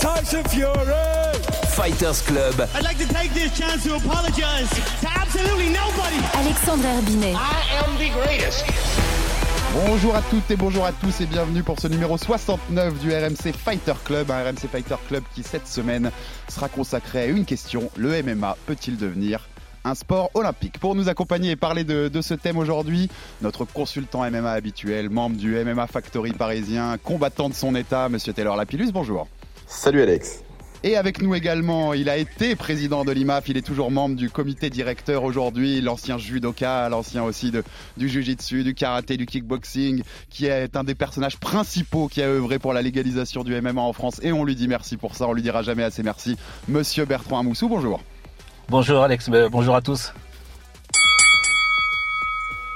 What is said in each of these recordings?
Tyson Fury. Fighters Club. I'd like to take this chance to apologize to absolutely nobody. Alexandre Herbinet. I am the greatest. Bonjour à toutes et bonjour à tous et bienvenue pour ce numéro 69 du RMC Fighter Club, un RMC Fighter Club qui cette semaine sera consacré à une question, le MMA peut-il devenir un sport olympique? Pour nous accompagner et parler de, de ce thème aujourd'hui, notre consultant MMA habituel, membre du MMA Factory parisien, combattant de son état, Monsieur Taylor Lapillus, bonjour. Salut Alex. Et avec nous également, il a été président de l'IMAF, il est toujours membre du comité directeur aujourd'hui, l'ancien judoka, l'ancien aussi de, du jujitsu, du karaté, du kickboxing, qui est un des personnages principaux qui a œuvré pour la légalisation du MMA en France. Et on lui dit merci pour ça, on lui dira jamais assez merci. Monsieur Bertrand Amoussou, bonjour. Bonjour Alex, euh, bonjour à tous.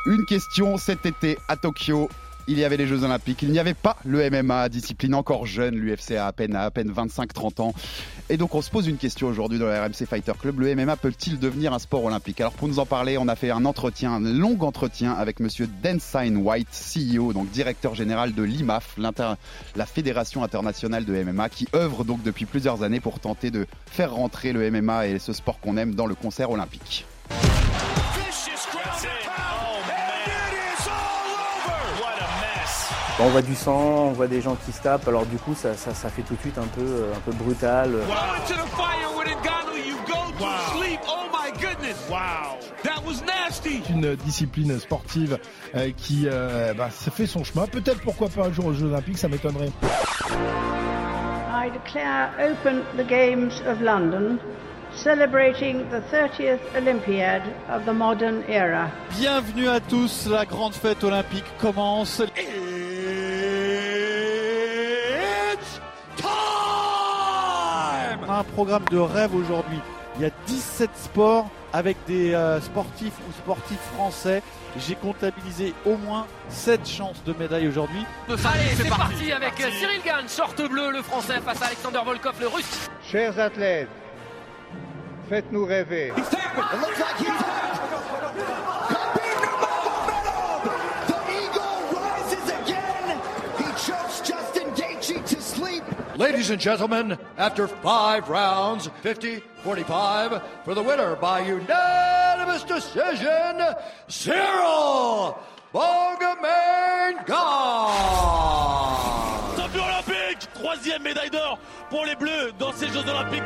Une question cet été à Tokyo. Il y avait les Jeux Olympiques, il n'y avait pas le MMA, discipline encore jeune, l'UFC a à peine, à, peine 25-30 ans. Et donc on se pose une question aujourd'hui dans le RMC Fighter Club, le MMA peut-il devenir un sport olympique? Alors pour nous en parler, on a fait un entretien, un long entretien avec monsieur Densign White, CEO, donc directeur général de l'IMAF, la Fédération internationale de MMA, qui œuvre donc depuis plusieurs années pour tenter de faire rentrer le MMA et ce sport qu'on aime dans le concert olympique. On voit du sang, on voit des gens qui se tapent, alors du coup ça, ça, ça fait tout de suite un peu, un peu brutal. Une discipline sportive euh, qui euh, bah, ça fait son chemin. Peut-être pourquoi pas un jour aux Jeux Olympiques, ça m'étonnerait. I declare open the Games of London. Celebrating the 30th Olympiad of the modern era. Bienvenue à tous, la grande fête olympique commence. Un programme de rêve aujourd'hui. Il y a 17 sports avec des euh, sportifs ou sportifs français. J'ai comptabilisé au moins 7 chances de médaille aujourd'hui. Allez, c'est parti. avec Cyril Gann, short bleu, le français face à Alexander Volkov, le russe. Chers athlètes, faites-nous rêver. Ladies and gentlemen, after five rounds, 50 45, for the winner by unanimous decision, Cyril Bogomanga! Champion olympique! Troisième médaille d'or pour les Bleus dans ces Jeux olympiques.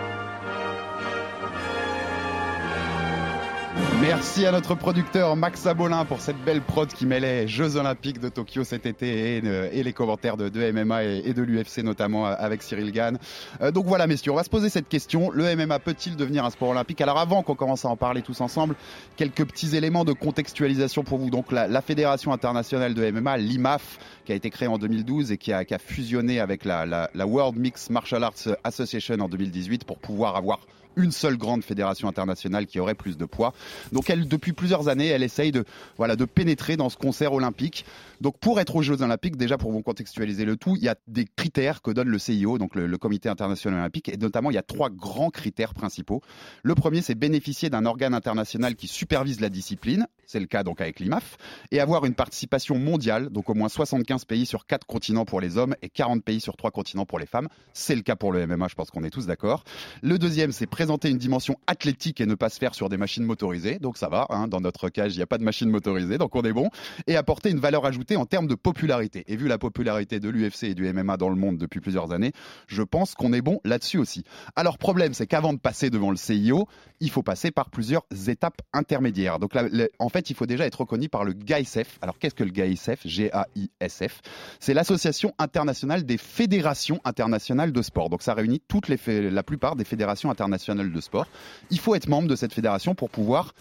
Merci à notre producteur Max Abolin pour cette belle prod qui mêlait Jeux Olympiques de Tokyo cet été et, et les commentaires de, MMA et, de l'UFC notamment avec Cyril Gann. Euh, donc voilà messieurs, on va se poser cette question. Le MMA peut-il devenir un sport olympique? Alors avant qu'on commence à en parler tous ensemble, quelques petits éléments de contextualisation pour vous. Donc la, Fédération internationale de MMA, l'IMAF, qui a été créée en 2012 et qui a, fusionné avec la World Mixed Martial Arts Association en 2018 pour pouvoir avoir une seule grande fédération internationale qui aurait plus de poids. Donc elle, depuis plusieurs années, elle essaye de, voilà, de pénétrer dans ce concert olympique. Donc pour être aux Jeux Olympiques, déjà pour vous contextualiser le tout, il y a des critères que donne le CIO, donc le, le Comité international olympique, et notamment il y a trois grands critères principaux. Le premier, c'est bénéficier d'un organe international qui supervise la discipline, c'est le cas donc avec l'IMAF, et avoir une participation mondiale, donc au moins 75 pays sur quatre continents pour les hommes et 40 pays sur trois continents pour les femmes. C'est le cas pour le MMA, je pense qu'on est tous d'accord. Le deuxième, c'est présenter une dimension athlétique et ne pas se faire sur des machines motorisées, donc ça va, hein, dans notre cage, il n'y a pas de machine motorisée, donc on est bon, et apporter une valeur ajoutée en termes de popularité. Et vu la popularité de l'UFC et du MMA dans le monde depuis plusieurs années, je pense qu'on est bon là-dessus aussi. Alors problème, c'est qu'avant de passer devant le CIO, il faut passer par plusieurs étapes intermédiaires. Donc là, en fait, il faut déjà être reconnu par le GAISF. Alors qu'est-ce que le GAISF G-A-I-S-F C'est l'association internationale des fédérations internationales de sport. Donc ça réunit toutes la plupart des fédérations internationales de sport. Il faut être membre de cette fédération pour pouvoir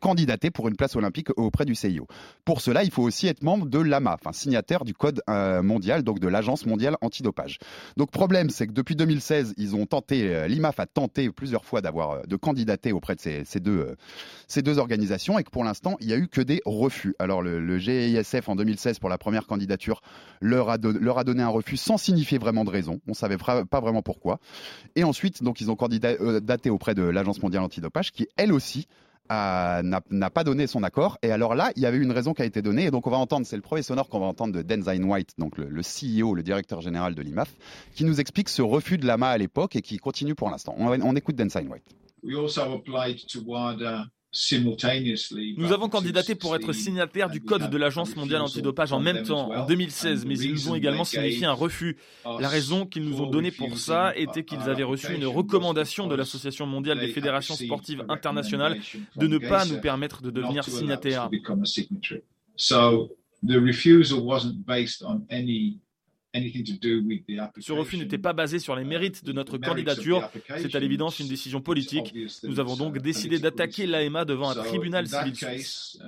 candidater pour une place olympique auprès du CIO. Pour cela, il faut aussi être membre de l'AMA, enfin signataire du code euh, mondial, donc de l'Agence mondiale antidopage. Donc problème, c'est que depuis 2016, ils ont tenté, euh, l'IMAF a tenté plusieurs fois d'avoir euh, de candidater auprès de ces, deux, ces deux organisations et que pour l'instant, il n'y a eu que des refus. Alors le, le, GISF en 2016 pour la première candidature leur a, donné un refus sans signifier vraiment de raison. On savait pas vraiment pourquoi. Et ensuite, donc ils ont candidaté auprès de l'Agence mondiale antidopage qui elle aussi n'a pas donné son accord. Et alors là, il y avait une raison qui a été donnée. Et donc, on va entendre, c'est le premier sonore qu'on va entendre de Denzine White, donc le, CEO, le directeur général de l'IMAF, qui nous explique ce refus de l'AMA à l'époque et qui continue pour l'instant. On, on, écoute Denzine White. We also applied to WADA nous avons candidaté pour être signataire du code de l'Agence mondiale antidopage en même temps, en 2016, mais ils nous ont également signifié un refus. La raison qu'ils nous ont donnée pour ça était qu'ils avaient reçu une recommandation de l'Association mondiale des fédérations sportives internationales de ne pas nous permettre de devenir signataires. Ce refus n'était pas basé sur les mérites de notre candidature, c'est à l'évidence une décision politique. Nous avons donc décidé d'attaquer l'AMA devant un tribunal civil suisse.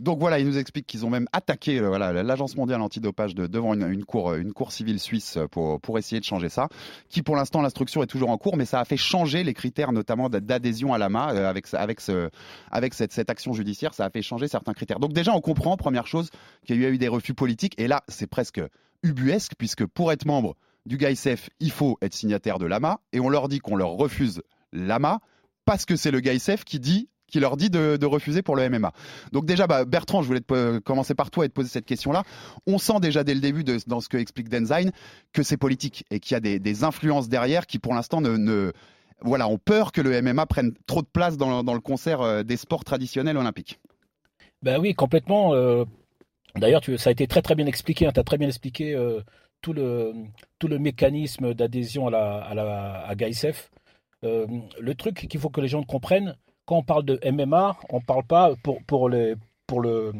Donc voilà, il nous explique qu'ils ont même attaqué euh, l'Agence mondiale antidopage de, devant une, cour, une cour civile suisse pour, pour essayer de changer ça, qui pour l'instant l'instruction est toujours en cours, mais ça a fait changer les critères notamment d'adhésion à l'AMA euh, avec, avec, ce, avec cette, action judiciaire, ça a fait changer certains critères. Donc déjà on comprend, première chose, qu'il y a eu des refus politiques, et là c'est presque ubuesque, puisque pour être membre du GAICF, il faut être signataire de l'AMA, et on leur dit qu'on leur refuse l'AMA, parce que c'est le GAICF qui dit qui leur dit de, refuser pour le MMA. Donc déjà, bah, Bertrand, je voulais commencer par toi et te poser cette question-là. On sent déjà dès le début, dans ce que explique Denzine, que c'est politique et qu'il y a des, influences derrière qui, pour l'instant, ne, voilà, ont peur que le MMA prenne trop de place dans, le concert euh, des sports traditionnels olympiques. Ben oui, complètement. Euh, D'ailleurs, ça a été très très bien expliqué. Hein, tu as très bien expliqué euh, tout, le, tout le mécanisme d'adhésion à, la, à, la, à le truc qu'il faut que les gens comprennent, quand on parle de MMA, on ne parle pas pour, les, pour, le,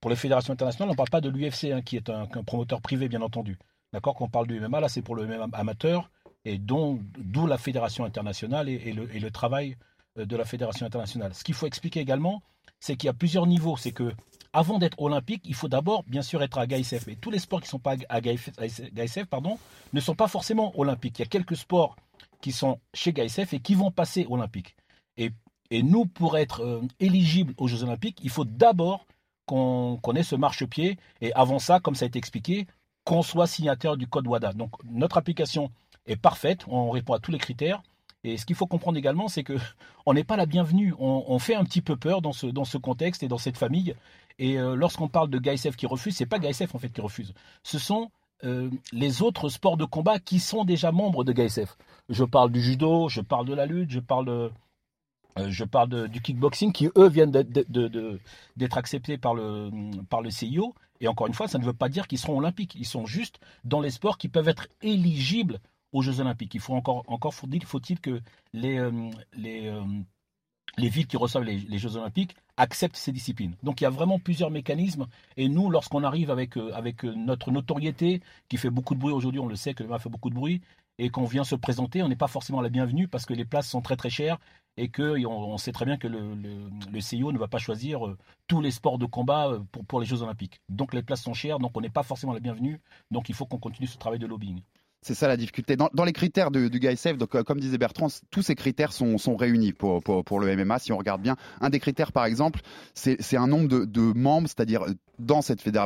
pour les fédérations internationales, on ne parle pas de l'UFC, hein, qui est un, promoteur privé, bien entendu. D'accord? Quand on parle du MMA, là, c'est pour le MMA amateur, et d'où la fédération internationale et, le, travail euh, de la fédération internationale. Ce qu'il faut expliquer également, c'est qu'il y a plusieurs niveaux. C'est que avant d'être olympique, il faut d'abord, bien sûr, être à GAISF. Et tous les sports qui ne sont pas à GAISF, pardon, ne sont pas forcément olympiques. Il y a quelques sports qui sont chez GAISF et qui vont passer olympiques. Et nous, pour être euh, éligibles aux Jeux Olympiques, il faut d'abord qu'on qu ait ce marchepied. Et avant ça, comme ça a été expliqué, qu'on soit signataire du code WADA. Donc notre application est parfaite, on répond à tous les critères. Et ce qu'il faut comprendre également, c'est que on n'est pas la bienvenue. On, fait un petit peu peur dans ce, dans ce contexte et dans cette famille. Et euh, lorsqu'on parle de GAISF qui refuse, c'est pas GAISF en fait qui refuse. Ce sont euh, les autres sports de combat qui sont déjà membres de GAISF. Je parle du judo, je parle de la lutte, je parle de, je parle du kickboxing qui, eux, viennent d'être acceptés par le, par le CIO. Et encore une fois, ça ne veut pas dire qu'ils seront olympiques. Ils sont juste dans les sports qui peuvent être éligibles aux Jeux olympiques. Il faut encore, encore faut-il faut que les, euh, les, euh, les villes qui reçoivent les, Jeux olympiques acceptent ces disciplines. Donc il y a vraiment plusieurs mécanismes. Et nous, lorsqu'on arrive avec, avec notre notoriété, qui fait beaucoup de bruit aujourd'hui, on le sait que le fait beaucoup de bruit, et qu'on vient se présenter, on n'est pas forcément la bienvenue parce que les places sont très très chères et qu'on on sait très bien que le, le, le, CIO ne va pas choisir euh, tous les sports de combat euh, pour, les Jeux Olympiques. Donc les places sont chères, donc on n'est pas forcément la bienvenue. Donc il faut qu'on continue ce travail de lobbying. C'est ça la difficulté. Dans, les critères du, du GAISF, donc, comme disait Bertrand, tous ces critères sont, réunis pour, le MMA. Si on regarde bien, un des critères, par exemple, c'est un nombre de, membres, c'est-à-dire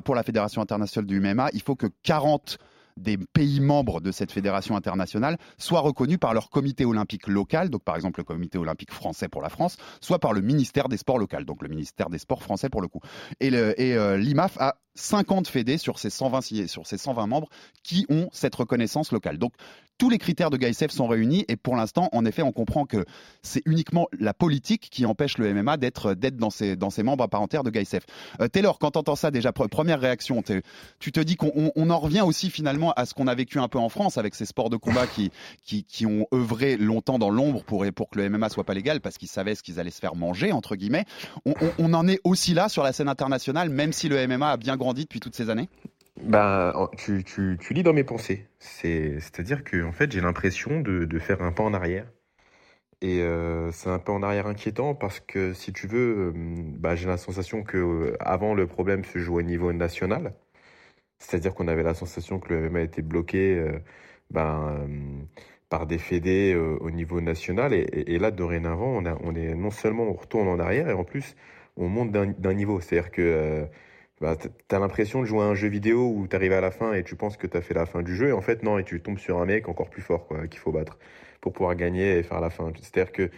pour la fédération internationale du MMA, il faut que 40 des pays membres de cette fédération internationale soient reconnus par leur comité olympique local, donc par exemple le comité olympique français pour la France, soit par le ministère des Sports local, donc le ministère des Sports français pour le coup. Et l'IMAF euh, a 50 fédés sur ces 120 sur ces 120 membres qui ont cette reconnaissance locale. Donc tous les critères de GAISF sont réunis et pour l'instant, en effet, on comprend que c'est uniquement la politique qui empêche le MMA d'être dans ses dans ses membres entière de GAISF. Euh, Taylor, quand t'entends ça déjà première réaction, tu te dis qu'on on en revient aussi finalement à ce qu'on a vécu un peu en France avec ces sports de combat qui qui, ont œuvré longtemps dans l'ombre pour pour que le MMA soit pas légal parce qu'ils savaient ce qu'ils allaient se faire manger entre guillemets. On en est aussi là sur la scène internationale, même si le MMA a bien grandi depuis toutes ces années. Bah, tu, tu, tu lis dans mes pensées. C'est, c'est-à-dire que en fait, j'ai l'impression de, de faire un pas en arrière. Et euh, c'est un peu en arrière inquiétant parce que si tu veux, euh, bah, j'ai la sensation que euh, avant le problème se jouait au niveau national. C'est-à-dire qu'on avait la sensation que le MMA était bloqué ben, par des fédés au niveau national. Et, là, dorénavant, on, on est non seulement on retourne en arrière et en plus on monte d'un niveau. C'est-à-dire que bah, tu as l'impression de jouer à un jeu vidéo où tu arrives à la fin et tu penses que tu as fait la fin du jeu. Et en fait, non, et tu tombes sur un mec encore plus fort qu'il faut battre pour pouvoir gagner et faire la fin. C'est-à-dire que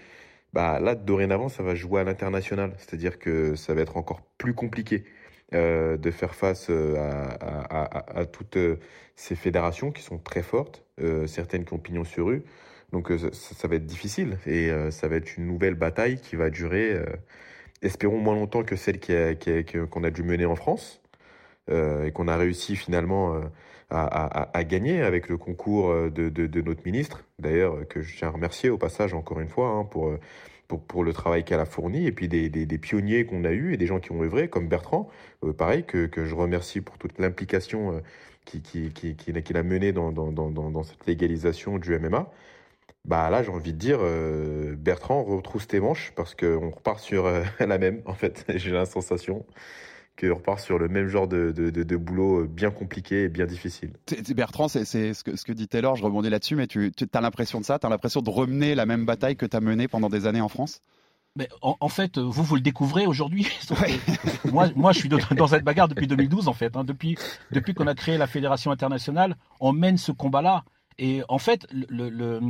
bah, là, dorénavant, ça va jouer à l'international. C'est-à-dire que ça va être encore plus compliqué euh, de faire face euh, à, toutes euh, ces fédérations qui sont très fortes, certaines qui ont pignon sur rue. Donc ça, va être difficile et ça va être une nouvelle bataille qui va durer, espérons, moins longtemps que celle qu'on a, dû mener en France et qu'on a réussi finalement à, gagner avec le concours euh, de, notre ministre, d'ailleurs, euh, que je tiens à remercier au passage encore une fois hein, euh, pour, le travail qu'elle a fourni, et puis des, pionniers qu'on a eus et des gens qui ont œuvré, comme Bertrand, pareil, que, je remercie pour toute l'implication qu'il qui, qui, qui, a menée dans, cette légalisation du MMA. Bah là, j'ai envie de dire, Bertrand, retrousse tes manches parce qu'on repart sur la même, en fait, j'ai la sensation qu'on repart sur le même genre de, de, boulot euh, bien compliqué et bien difficile. Bertrand, c'est ce que, ce que dit Taylor, je rebondis là-dessus, mais tu, tu as l'impression de ça? Tu as l'impression de remener la même bataille que tu as menée pendant des années en France? Mais en, fait, vous, vous le découvrez aujourd'hui. moi, moi, je suis dans cette bagarre depuis 2012, en fait. Hein. Depuis, depuis qu'on a créé la Fédération internationale, on mène ce combat-là. Et en fait, le,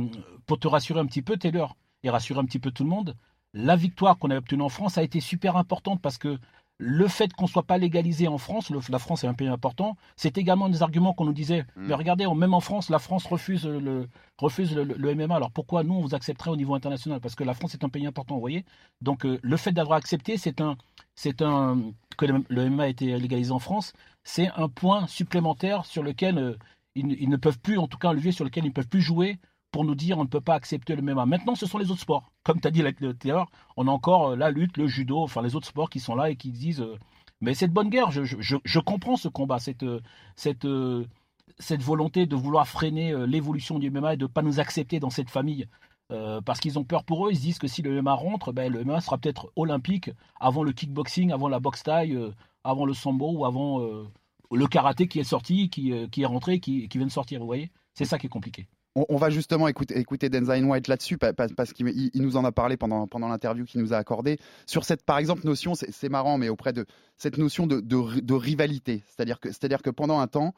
pour te rassurer un petit peu, Taylor, et rassurer un petit peu tout le monde, la victoire qu'on a obtenue en France a été super importante parce que le fait qu'on ne soit pas légalisé en France, la France est un pays important, c'est également des arguments qu'on nous disait. Mm. Mais regardez, même en France, la France refuse le, refuse le, MMA. Alors pourquoi nous, on vous accepterait au niveau international? Parce que la France est un pays important, vous voyez Donc euh, le fait d'avoir accepté, c'est un, c'est un, que le, MMA a été légalisé en France, c'est un point supplémentaire sur lequel euh, ils, ne peuvent plus, en tout cas un levier sur lequel ils ne peuvent plus jouer pour nous dire on ne peut pas accepter le MMA. Maintenant, ce sont les autres sports. Comme tu as dit tout à on a encore euh, la lutte, le judo, enfin les autres sports qui sont là et qui disent euh, mais c'est de bonne guerre. Je, comprends ce combat, cette, euh, cette volonté de vouloir freiner l'évolution du MMA et de ne pas nous accepter dans cette famille. parce qu'ils ont peur pour eux, ils se disent que si le MMA rentre, ben, le MMA sera peut-être olympique avant le kickboxing, avant la boxe taille, avant le sambo ou avant le karaté qui est sorti, qui, qui est rentré, qui, vient de sortir. Vous voyez? C'est ça qui est compliqué. On, va justement écouter, écouter White là-dessus parce qu'il nous en a parlé pendant, l'interview qu'il nous a accordé. Sur cette par exemple notion c'est marrant mais auprès de cette notion de, rivalité. C'est-à-dire que pendant un temps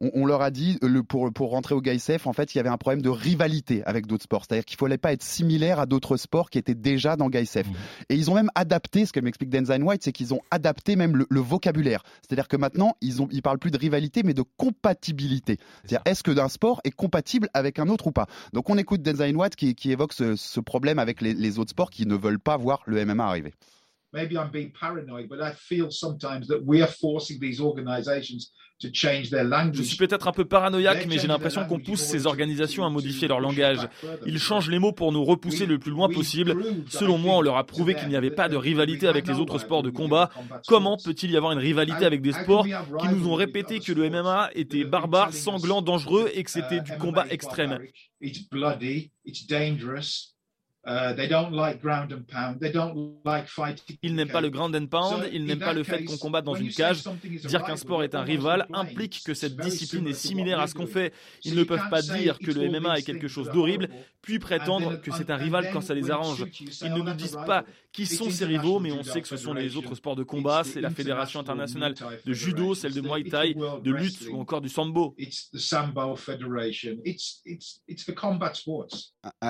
on, leur a dit le, pour, pour rentrer au GAISF, en fait, il y avait un problème de rivalité avec d'autres sports. C'est-à-dire qu'il ne fallait pas être similaire à d'autres sports qui étaient déjà dans GAISF. Mmh. Et ils ont même adapté, ce que m'explique Denzain White, c'est qu'ils ont adapté même le, vocabulaire. C'est-à-dire que maintenant, ils ont, ils parlent plus de rivalité, mais de compatibilité. C'est-à-dire, est-ce que d'un sport est compatible avec un autre ou pas? Donc, on écoute Denzain White qui, qui évoque ce, problème avec les, les autres sports qui ne veulent pas voir le MMA arriver. Maybe I'm being paranoid, but I feel sometimes that we are forcing these organizations to change their language. Je suis peut-être un peu paranoïaque, mais j'ai l'impression qu'on pousse ces organisations à modifier leur langage. Ils changent les mots pour nous repousser le plus loin possible. Selon moi, on leur a prouvé qu'il n'y avait pas de rivalité avec les autres sports de combat. Comment peut-il y avoir une rivalité avec des sports qui nous ont répété que le MMA était barbare, sanglant, dangereux et que c'était du combat extrême? Ils n'aiment pas le ground and pound, ils n'aiment pas le fait qu'on combatte dans une cage. Dire qu'un sport est un rival implique que cette discipline est similaire à ce qu'on fait. Ils ne peuvent pas dire que le MMA est quelque chose d'horrible, puis prétendre que c'est un rival quand ça les arrange. Ils ne nous disent pas qui sont ces rivaux, mais on sait que ce sont les autres sports de combat, c'est la Fédération internationale de judo, celle de Muay Thai, de lutte ou encore du sambo.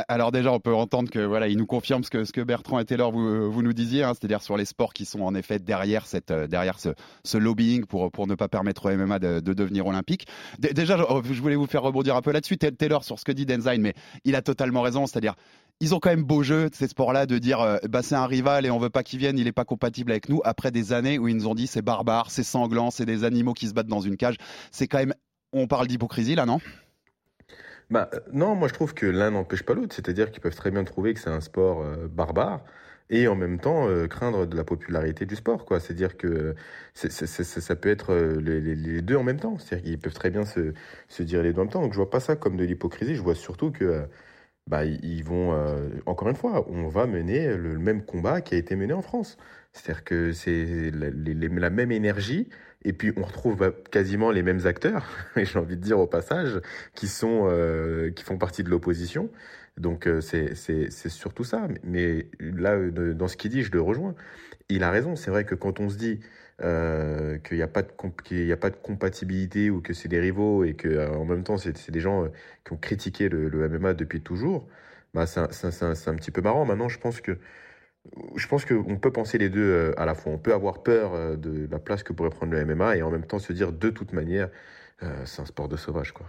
Alors déjà, on peut entendre que voilà, il nous confirme ce que, Bertrand et Taylor vous, nous disiez, hein, c'est-à-dire sur les sports qui sont en effet derrière, cette, euh, derrière ce, lobbying pour, pour ne pas permettre au MMA de, devenir olympique. déjà, je voulais vous faire rebondir un peu là-dessus, Taylor, sur ce que dit Denzain, mais il a totalement raison, c'est-à-dire ils ont quand même beau jeu ces sports-là de dire euh, bah c'est un rival et on veut pas qu'il vienne, il est pas compatible avec nous. Après des années où ils nous ont dit c'est barbare, c'est sanglant, c'est des animaux qui se battent dans une cage, c'est quand même on parle d'hypocrisie là, non? Bah, non, moi je trouve que l'un n'empêche pas l'autre, c'est-à-dire qu'ils peuvent très bien trouver que c'est un sport euh, barbare, et en même temps craindre de la popularité du sport. quoi. C'est-à-dire que ça peut être les, deux en même temps. C'est-à-dire qu'ils peuvent très bien se, se, dire les deux en même temps. Donc je vois pas ça comme de l'hypocrisie. Je vois surtout que bah, ils vont, encore une fois, on va mener le même combat qui a été mené en France. C'est-à-dire que c'est la même énergie, et puis on retrouve bah, quasiment les mêmes acteurs, j'ai envie de dire au passage, qui, sont, euh, qui font partie de l'opposition. Donc euh, c'est surtout ça. Mais là, dans ce qu'il dit, je le rejoins. Il a raison. C'est vrai que quand on se dit euh, qu'il n'y a, pas de a pas de compatibilité ou que c'est des rivaux et qu'en même temps c'est des gens qui ont critiqué le, MMA depuis toujours, bah, c'est un, un, petit peu marrant. Maintenant, je pense que je pense qu'on peut penser les deux euh, à la fois. On peut avoir peur euh, de la place que pourrait prendre le MMA et en même temps se dire de toute manière, euh, c'est un sport de sauvage. quoi.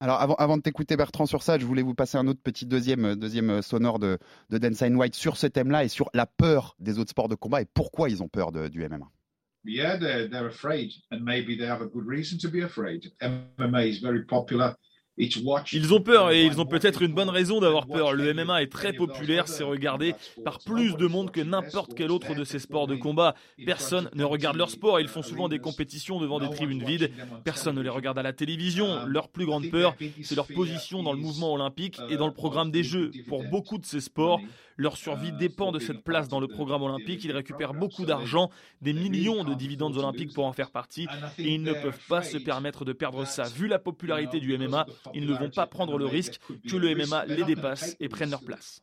Alors avant, avant de t'écouter Bertrand sur ça, je voulais vous passer un autre petit deuxième, deuxième sonore de, de Densine White sur ce thème-là et sur la peur des autres sports de combat et pourquoi ils ont peur de, du MMA. Yeah, they're, they're afraid and maybe they have a good reason to be afraid. MMA is very popular. Ils ont peur et ils ont peut-être une bonne raison d'avoir peur. Le MMA est très populaire, c'est regardé par plus de monde que n'importe quel autre de ces sports de combat. Personne ne regarde leur sport, ils font souvent des compétitions devant des tribunes vides. Personne ne les regarde à la télévision. Leur plus grande peur, c'est leur position dans le mouvement olympique et dans le programme des Jeux. Pour beaucoup de ces sports, leur survie dépend de cette place dans le programme olympique. Ils récupèrent beaucoup d'argent, des millions de dividendes olympiques pour en faire partie, et ils ne peuvent pas se permettre de perdre ça. Vu la popularité du MMA, ils ne vont pas prendre le risque que le MMA les dépasse et prenne leur place.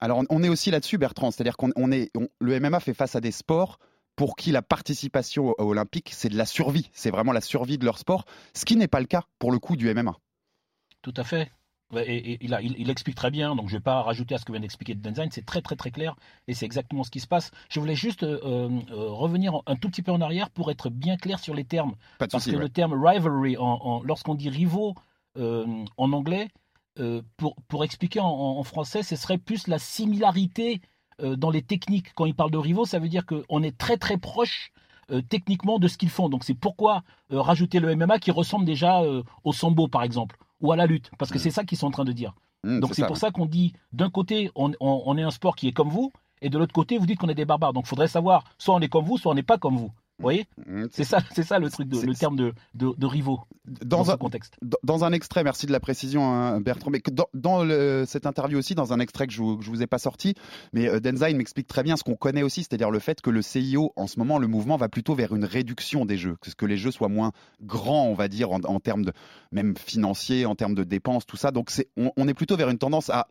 Alors on est aussi là-dessus, Bertrand, c'est-à-dire qu'on est, le MMA fait face à des sports pour qui la participation olympique, c'est de la survie, c'est vraiment la survie de leur sport, ce qui n'est pas le cas pour le coup du MMA. Tout à fait. Et, il, il, explique très bien, donc je ne vais pas rajouter à ce que vient d'expliquer Denzine, c'est très très très clair et c'est exactement ce qui se passe. Je voulais juste euh, euh, revenir un tout petit peu en arrière pour être bien clair sur les termes. parce que le terme rivalry, en, lorsqu'on dit rivaux euh, en anglais, pour, pour expliquer en, français, ce serait plus la similarité dans les techniques. Quand il parle de rivaux, ça veut dire qu'on est très très proche techniquement de ce qu'ils font. Donc c'est pourquoi rajouter le MMA qui ressemble déjà au sambo par exemple ou à la lutte, parce que mm. c'est ça qu'ils sont en train de dire. Mm, Donc c'est pour ça qu'on dit, d'un côté, on, on, est un sport qui est comme vous, et de l'autre côté, vous dites qu'on est des barbares. Donc il faudrait savoir, soit on est comme vous, soit on n'est pas comme vous. Vous voyez mmh, C'est ça, c'est ça le truc, de, le terme de, de, rivaux dans, un contexte. Dans un extrait, merci de la précision, hein, Bertrand. Mais dans, dans le, cette interview aussi, dans un extrait que je, ne vous ai pas sorti, mais euh, Denzain m'explique très bien ce qu'on connaît aussi, c'est-à-dire le fait que le CIO, en ce moment, le mouvement va plutôt vers une réduction des jeux, que, les jeux soient moins grands, on va dire, en, en termes de même financiers, en termes de dépenses, tout ça. Donc c'est, on, on est plutôt vers une tendance à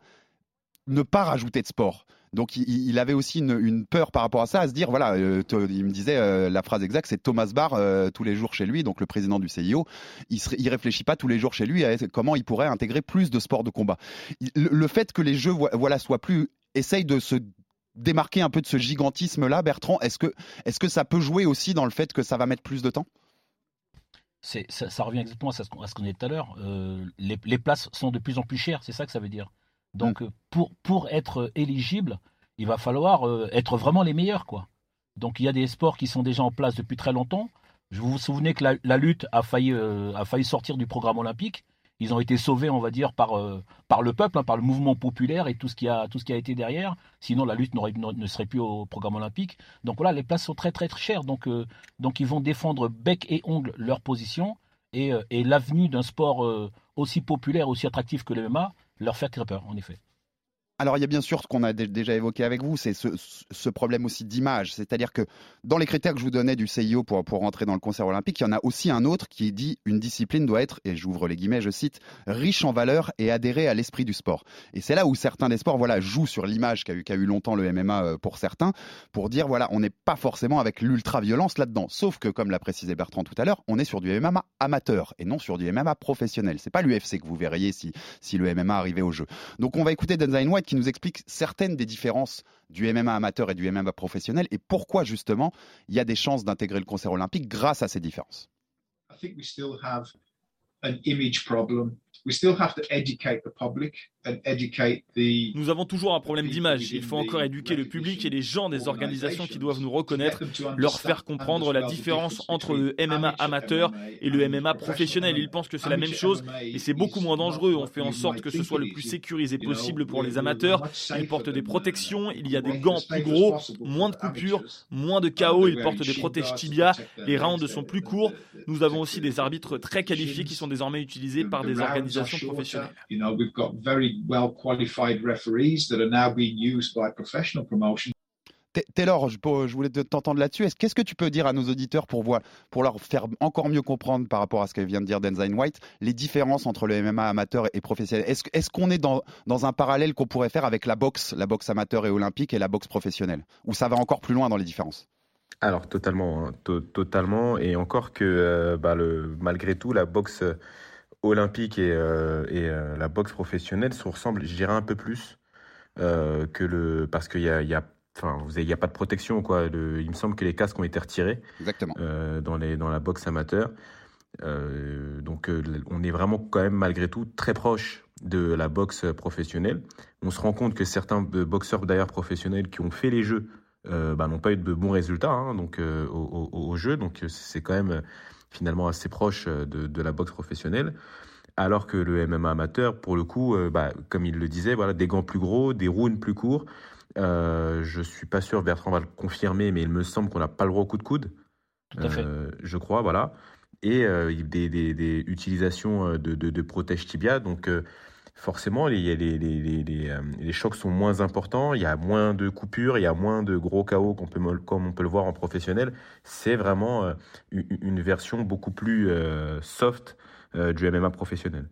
ne pas rajouter de sport. Donc il, avait aussi une, peur par rapport à ça, à se dire voilà, euh, il me disait euh, la phrase exacte, c'est Thomas Barr euh, tous les jours chez lui, donc le président du CIO, il, ne réfléchit pas tous les jours chez lui à comment il pourrait intégrer plus de sports de combat. Le, fait que les jeux voilà soient plus essaye de se démarquer un peu de ce gigantisme là, Bertrand, est-ce que est-ce que ça peut jouer aussi dans le fait que ça va mettre plus de temps? Ça, revient exactement à ce qu'on dit tout à l'heure. les places sont de plus en plus chères, c'est ça que ça veut dire? Donc mm. pour, pour être éligible, il va falloir euh, être vraiment les meilleurs. quoi. Donc il y a des sports qui sont déjà en place depuis très longtemps. Je vous, vous souvenez que la, lutte a failli, euh, a failli sortir du programme olympique. Ils ont été sauvés, on va dire, par, euh, par le peuple, hein, par le mouvement populaire et tout ce qui a, tout ce qui a été derrière. Sinon, la lutte ne serait plus au programme olympique. Donc voilà, les places sont très très, très chères. Donc, donc ils vont défendre bec et ongle leur position. Et, et l'avenue d'un sport aussi populaire, aussi attractif que le MMA, leur faire peur, en effet. Alors il y a bien sûr ce qu'on a déjà évoqué avec vous, c'est ce, problème aussi d'image. C'est-à-dire que dans les critères que je vous donnais du CIO pour, pour rentrer dans le concert olympique, il y en a aussi un autre qui dit une discipline doit être, et j'ouvre les guillemets, je cite, riche en valeurs et adhérer à l'esprit du sport. Et c'est là où certains des sports voilà, jouent sur l'image qu'a eu, eu longtemps le MMA euh, pour certains, pour dire voilà, on n'est pas forcément avec l'ultra-violence là-dedans. Sauf que, comme l'a précisé Bertrand tout à l'heure, on est sur du MMA amateur et non sur du MMA professionnel. C'est pas l'UFC que vous verriez si, si le MMA arrivait au jeu. Donc on va écouter Denzain White qui nous explique certaines des différences du MMA amateur et du MMA professionnel et pourquoi justement il y a des chances d'intégrer le concert olympique grâce à ces différences. I think we still have an image problem Nous avons toujours un problème d'image. Il faut encore éduquer le public et les gens des organisations qui doivent nous reconnaître, leur faire comprendre la différence entre le MMA amateur et le MMA professionnel. Ils pensent que c'est la même chose et c'est beaucoup moins dangereux. On fait en sorte que ce soit le plus sécurisé possible pour les amateurs. Ils portent des protections, il y a des gants plus gros, moins de coupures, moins de chaos. Ils portent des protèges tibia, les rounds sont plus courts. Nous avons aussi des arbitres très qualifiés qui sont désormais utilisés par des organisations professionnelles. Taylor, je, voulais t'entendre là-dessus. Qu'est-ce que tu peux dire à nos auditeurs pour, voir, pour leur faire encore mieux comprendre par rapport à ce que vient de dire Denzel White, les différences entre le MMA amateur et professionnel? Est-ce qu'on est, dans, dans, un parallèle qu'on pourrait faire avec la boxe, la boxe amateur et olympique et la boxe professionnelle? Ou ça va encore plus loin dans les différences? Alors totalement, hein. totalement, et encore que euh, bah, le, malgré tout, la boxe olympique et, euh, et euh, la boxe professionnelle se ressemblent, je dirais, un peu plus que le, parce qu'il y a, y a Enfin, il n'y a pas de protection, quoi. il me semble que les casques ont été retirés. Exactement. dans, les, dans la boxe amateur. donc, on est vraiment quand même, malgré tout, très proche de la boxe professionnelle. On se rend compte que certains boxeurs, d'ailleurs, professionnels qui ont fait les jeux euh, bah, n'ont pas eu de bons résultats hein, donc, euh, au, jeu. Donc c'est quand même finalement assez proche de, de, la boxe professionnelle. Alors que le MMA amateur, pour le coup, euh, bah, comme il le disait, voilà, des gants plus gros, des rounds plus courts. je suis pas sûr, Bertrand va le confirmer, mais il me semble qu'on n'a pas le droit au coup de coude. Tout à fait. Je crois, voilà. Et des, des, des, utilisations de, de, de protège tibia. Donc forcément, euh, les, chocs sont moins importants, il y a moins de coupures, il y a moins de gros chaos comme on peut le voir en professionnel. C'est vraiment euh, une version beaucoup plus euh, soft du MMA professionnel.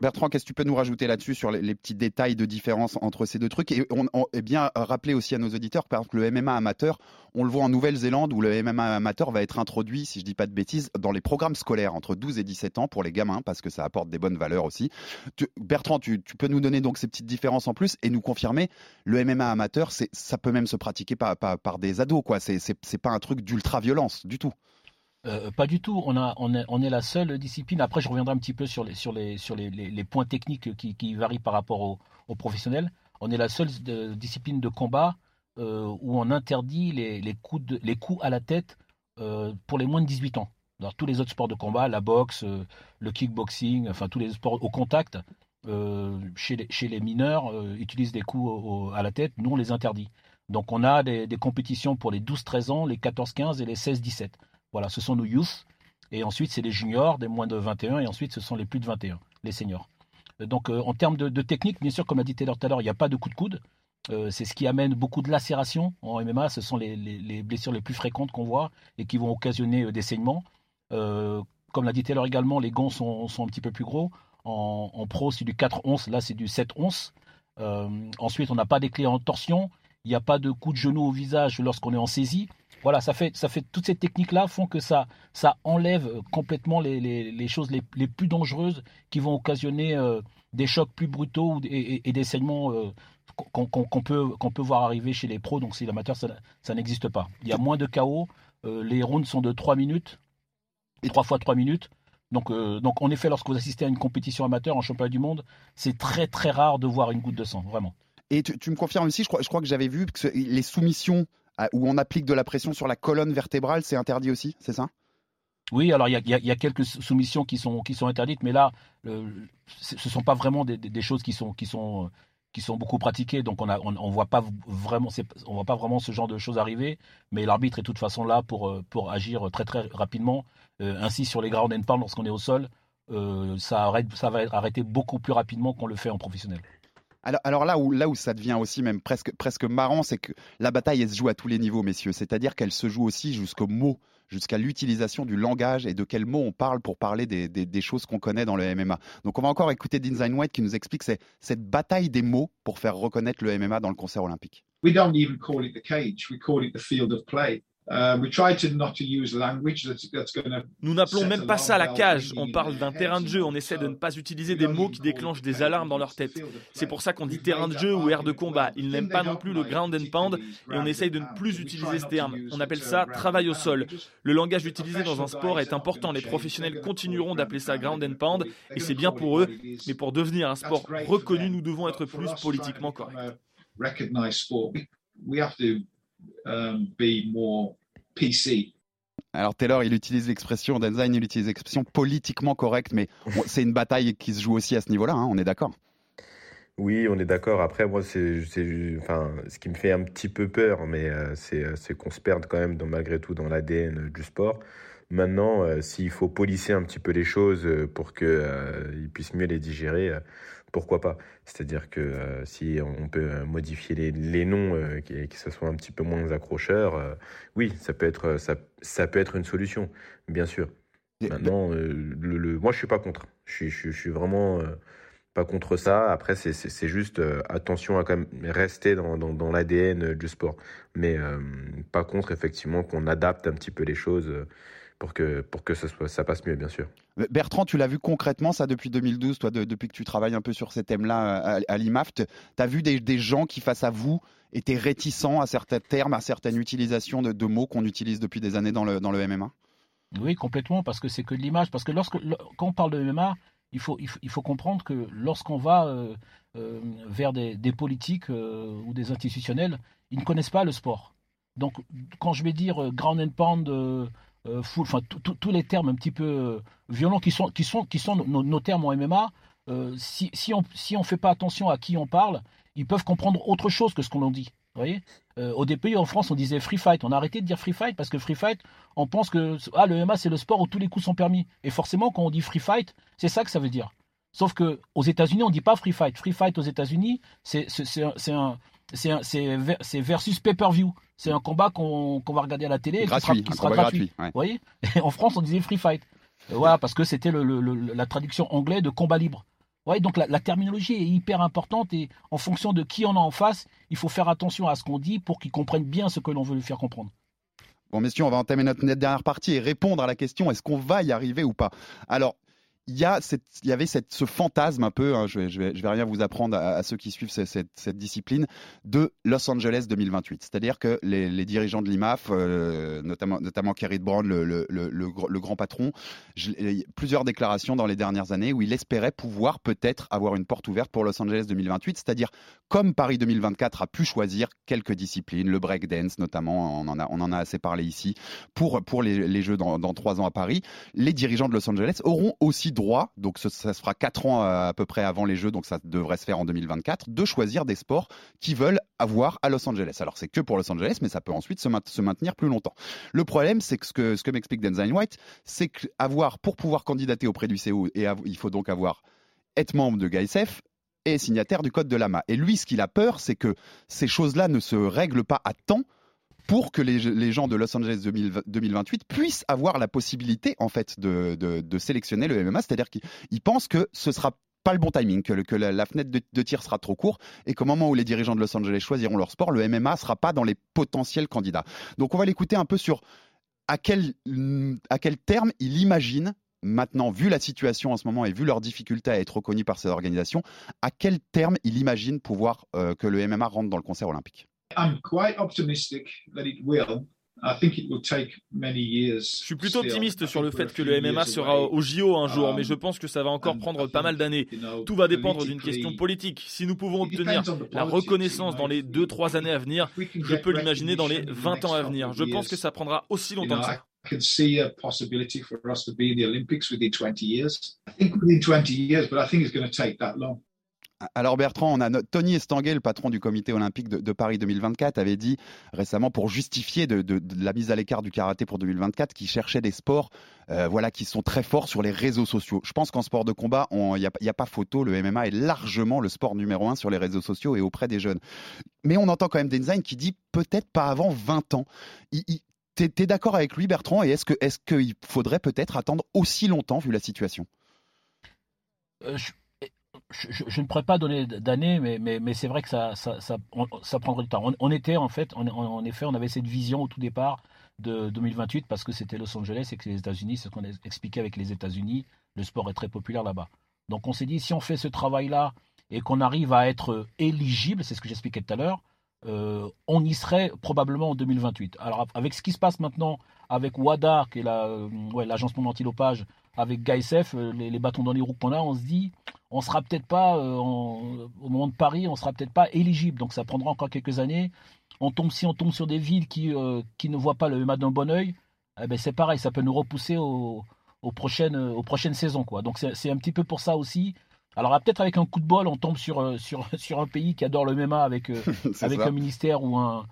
Bertrand, qu'est-ce que tu peux nous rajouter là-dessus sur les, petits détails de différence entre ces deux trucs Et on, est bien rappeler aussi à nos auditeurs, par exemple, le MMA amateur, on le voit en Nouvelle-Zélande où le MMA amateur va être introduit, si je dis pas de bêtises, dans les programmes scolaires entre 12 et 17 ans pour les gamins parce que ça apporte des bonnes valeurs aussi. Bertrand, tu, peux nous donner donc ces petites différences en plus et nous confirmer le MMA amateur, ça peut même se pratiquer par, par, des ados. C'est pas un truc d'ultra-violence du tout. Euh, pas du tout. On, a, on, est, on, est, la seule discipline. Après, je reviendrai un petit peu sur les, sur les, sur les, les, points techniques qui, varient par rapport aux professionnels. On est la seule euh, discipline de combat euh, où on interdit les, les, coups de, les coups à la tête pour les moins de 18 ans. Dans tous les autres sports de combat, la boxe, le kickboxing, enfin tous les sports au contact, chez, les, chez les mineurs, utilisent des coups à la tête. Nous, on les interdit. Donc, on a des compétitions pour les 12-13 ans, les 14-15 et les 16-17. Voilà, ce sont nos youth. Et ensuite, c'est les juniors, des moins de 21. Et ensuite, ce sont les plus de 21, les seniors. Euh, donc, euh, en termes de, technique, bien sûr, comme a dit Taylor tout à l'heure, il n'y a pas de coup de coude. Euh, c'est ce qui amène beaucoup de lacérations en MMA. Ce sont les, blessures les plus fréquentes qu'on voit et qui vont occasionner des saignements. comme l'a dit Taylor également, les gants sont, un petit peu plus gros. En, pro, c'est du 4 onces. Là, c'est du 7 onces. ensuite, on n'a pas des en torsion. Il n'y a pas de coup de genou au visage lorsqu'on est en saisie. Voilà, ça fait, ça fait toutes ces techniques-là font que ça, ça enlève complètement les, choses les, plus dangereuses qui vont occasionner euh, des chocs plus brutaux et, des saignements euh, qu'on peut, peut voir arriver chez les pros. Donc, si l'amateur, ça, n'existe pas. Il y a moins de chaos. Euh, les rounds sont de 3 minutes, 3 fois 3 minutes. Donc, donc, en effet, lorsque vous assistez à une compétition amateur en championnat du monde, c'est très très rare de voir une goutte de sang, vraiment. Et tu, me confirmes aussi, je crois, je crois que j'avais vu que les soumissions où on applique de la pression sur la colonne vertébrale, c'est interdit aussi, c'est ça? Oui, alors il y, a, quelques soumissions qui sont, qui sont interdites, mais là, ce ne sont pas vraiment des, choses qui sont, qui, sont, qui sont beaucoup pratiquées, donc on ne on, voit pas vraiment, voit pas vraiment ce genre de choses arriver, mais l'arbitre est de toute façon là pour, pour agir très très rapidement. Euh, ainsi, sur les ground and pound, lorsqu'on est au sol, euh, ça, arrête, ça va arrêter beaucoup plus rapidement qu'on le fait en professionnel. Alors, là, où, là où ça devient aussi même presque, presque marrant, c'est que la bataille, se joue à tous les niveaux, messieurs. C'est-à-dire qu'elle se joue aussi jusqu'au mot, jusqu'à l'utilisation du langage et de quel mot on parle pour parler des, choses qu'on connaît dans le MMA. Donc on va encore écouter Dean White qui nous explique cette bataille des mots pour faire reconnaître le MMA dans le concert olympique. We don't even call it the cage, we. Nous n'appelons même pas ça la cage. On parle d'un terrain de jeu. On essaie de ne pas utiliser des mots qui déclenchent des alarmes dans leur tête. C'est pour ça qu'on dit terrain de jeu ou aire de combat. Ils n'aiment pas non plus le ground and pound et on essaye de ne plus utiliser ce terme. On appelle ça travail au sol. Le langage utilisé dans un sport est important. Les professionnels continueront d'appeler ça ground and pound et c'est bien pour eux. Mais pour devenir un sport reconnu, nous devons être plus politiquement corrects. PC. Alors Taylor, il utilise l'expression, Design, il utilise l'expression politiquement correcte, mais c'est une bataille qui se joue aussi à ce niveau-là, hein, on est d'accord oui, on est d'accord. Après, moi, c'est, enfin, ce qui me fait un petit peu peur, mais euh, euh, c'est, qu'on se perde quand même, dans, malgré tout, dans l'ADN du sport. Maintenant, euh, s'il faut polisser un petit peu les choses pour qu'ils puissent mieux les digérer, pourquoi pas C'est-à-dire que euh, si on peut euh, modifier les, noms euh, et que ce soit un petit peu moins accrocheur, oui, ça peut être ça, ça, peut être une solution, bien sûr. Maintenant, le, moi je suis pas contre. Je, je, je suis vraiment pas contre ça. Après, c'est juste attention à quand même rester dans, dans, dans l'ADN du sport, mais pas contre effectivement qu'on adapte un petit peu les choses pour que, pour que ça, passe mieux, bien sûr. Bertrand, tu l'as vu concrètement, ça, depuis 2012, toi, depuis que tu travailles un peu sur ces thèmes-là à, l'IMAF. Tu as vu des, des, gens qui, face à vous, étaient réticents à certains termes, à certaines utilisations de, de mots qu'on utilise depuis des années dans le, dans le MMA Oui, complètement, parce que c'est que de l'image. Parce que lorsque, quand on parle de MMA, il faut, il faut, comprendre que lorsqu'on va euh, euh, vers des, des politiques euh, ou des institutionnels, ils ne connaissent pas le sport. Donc, quand je vais dire ground and pound, euh, tous les termes un petit peu euh, violents qui sont, qui sont, qui sont nos, termes en MMA, euh, si, si on si on fait pas attention à qui on parle, ils peuvent comprendre autre chose que ce qu'on en dit. Vous voyez? Au début, en France, on disait free fight. On a arrêté de dire free fight parce que free fight, on pense que ah, le MMA, c'est le sport où tous les coups sont permis. Et forcément, quand on dit free fight, c'est ça que ça veut dire. Sauf que aux États-Unis, on dit pas free fight. Free fight aux États-Unis, c'est un, c'est versus pay-per-view. C'est un combat qu'on va regarder à la télé et qui sera, gratuit. Vous voyez En France, on disait free fight. voilà, parce que c'était la traduction anglaise de combat libre. Ouais, donc la, terminologie est hyper importante et en fonction de qui on a en face, il faut faire attention à ce qu'on dit pour qu'ils comprennent bien ce que l'on veut lui faire comprendre. Bon, messieurs, on va entamer notre dernière partie et répondre à la question est-ce qu'on va y arriver ou pas? Alors, il y, a il y avait ce fantasme un peu, hein, je, je, vais, vais, rien vous apprendre à, ceux qui suivent cette, discipline, de Los Angeles 2028. C'est-à-dire que les, dirigeants de l'IMAF, euh, notamment, notamment Kerry Brown, le, le, grand patron, plusieurs déclarations dans les dernières années où il espérait pouvoir peut-être avoir une porte ouverte pour Los Angeles 2028, c'est-à-dire comme Paris 2024 a pu choisir quelques disciplines, le breakdance notamment, on en a, on en a assez parlé ici, pour, pour les, Jeux dans trois ans à Paris, les dirigeants de Los Angeles auront aussi droit, donc ça, se fera 4 ans euh, à, peu près avant les Jeux, donc ça devrait se faire en 2024, de choisir des sports qui veulent avoir à Los Angeles. Alors c'est que pour Los Angeles, mais ça peut ensuite se, maintenir plus longtemps. Le problème, c'est que ce que, m'explique Denzel White, c'est qu'avoir, pour pouvoir candidater auprès du CO, et il faut donc avoir être membre de GAISF et signataire du code de l'AMA. Et lui, ce qu'il a peur, c'est que ces choses-là ne se règlent pas à temps pour que les, gens de Los Angeles 2028 puissent avoir la possibilité en fait de, sélectionner le MMA, c'est-à-dire qu'ils pensent que ce sera pas le bon timing, que, la, fenêtre de, tir sera trop courte et qu'au moment où les dirigeants de Los Angeles choisiront leur sport, le MMA sera pas dans les potentiels candidats. Donc on va l'écouter un peu sur à quel, à quel terme il imagine maintenant, vu la situation en ce moment et vu leurs difficultés à être reconnus par ces organisations, à quel terme il imagine pouvoir euh, que le MMA rentre dans le concert olympique je suis plutôt optimiste sur le fait que le MMA sera au JO un jour, mais je pense que ça va encore prendre pas mal d'années. Tout va dépendre d'une question politique. Si nous pouvons obtenir la reconnaissance dans les 2-3 années à venir, je peux l'imaginer dans les 20 ans à venir. Je pense que ça prendra aussi longtemps que ça. Alors Bertrand, on a Tony Estanguet, le patron du comité olympique de, Paris 2024, avait dit récemment pour justifier de, la mise à l'écart du karaté pour 2024 qu'il cherchait des sports euh, voilà, qui sont très forts sur les réseaux sociaux. Je pense qu'en sport de combat, il n'y a, pas photo, le MMA est largement le sport numéro un sur les réseaux sociaux et auprès des jeunes. Mais on entend quand même Denzine qui dit peut-être pas avant 20 ans. T'es es, d'accord avec lui Bertrand et est-ce qu'il faudrait peut-être attendre aussi longtemps vu la situation? Euh, ne pourrais pas donner d'année, mais, c'est vrai que ça, prendrait du temps. On, était en fait, en effet, on avait cette vision au tout départ de 2028 parce que c'était Los Angeles et que les États-Unis, c'est ce qu'on a expliqué avec les États-Unis, le sport est très populaire là-bas. Donc on s'est dit, si on fait ce travail-là et qu'on arrive à être éligible, c'est ce que j'expliquais tout à l'heure, euh, on y serait probablement en 2028. Alors avec ce qui se passe maintenant avec WADA, qui est euh, l'agence la, ouais, anti-dopage, avec GAISEF, euh, les, bâtons dans les roues qu'on a, on se dit, on sera peut-être pas, au moment de Paris, on sera peut-être pas éligible. Donc ça prendra encore quelques années. On tombe, si on tombe sur des villes qui, qui ne voient pas le MMA d'un bon oeil, eh ben c'est pareil, ça peut nous repousser aux, prochaines, aux prochaines saisons. Quoi. Donc c'est un petit peu pour ça aussi alors peut-être avec un coup de bol, on tombe sur, euh, sur, sur un pays qui adore le MMA avec, euh, avec un ministère ou un,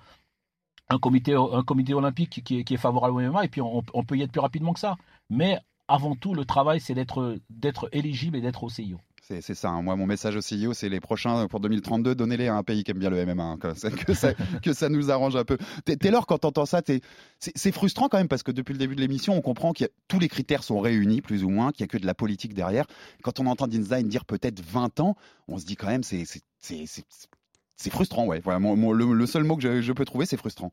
un, comité, un comité olympique qui est, qui est favorable au MMA, et puis on, on, peut y être plus rapidement que ça. Mais avant tout, le travail, c'est d'être éligible et d'être au CIO. C'est ça. Hein. Moi, mon message au CEO, c'est les prochains pour 2032, donnez-les à un pays qui aime bien le MMA, hein, que, ça, que, ça, nous arrange un peu. Taylor, quand t'entends ça, c'est frustrant quand même parce que depuis le début de l'émission, on comprend que tous les critères sont réunis, plus ou moins, qu'il n'y a que de la politique derrière. Quand on entend Dean dire peut-être 20 ans, on se dit quand même, c'est frustrant, ouais. Le, seul mot que je, peux trouver, c'est frustrant.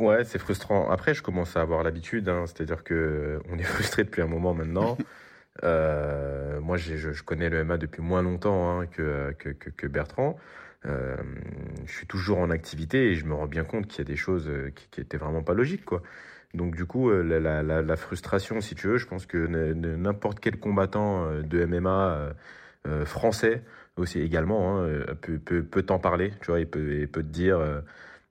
Ouais, c'est frustrant. Après, je commence à avoir l'habitude, hein. c'est-à-dire que on est frustré depuis un moment maintenant. Euh, moi, je, connais le MA depuis moins longtemps hein, que, que, Bertrand. Euh, je suis toujours en activité et je me rends bien compte qu'il y a des choses euh, qui, qui étaient vraiment pas logiques, quoi. Donc du coup, la, frustration, si tu veux, je pense que n'importe quel combattant de MMA français aussi également hein, peut, peut, t'en parler, tu vois, il peut, peut te dire,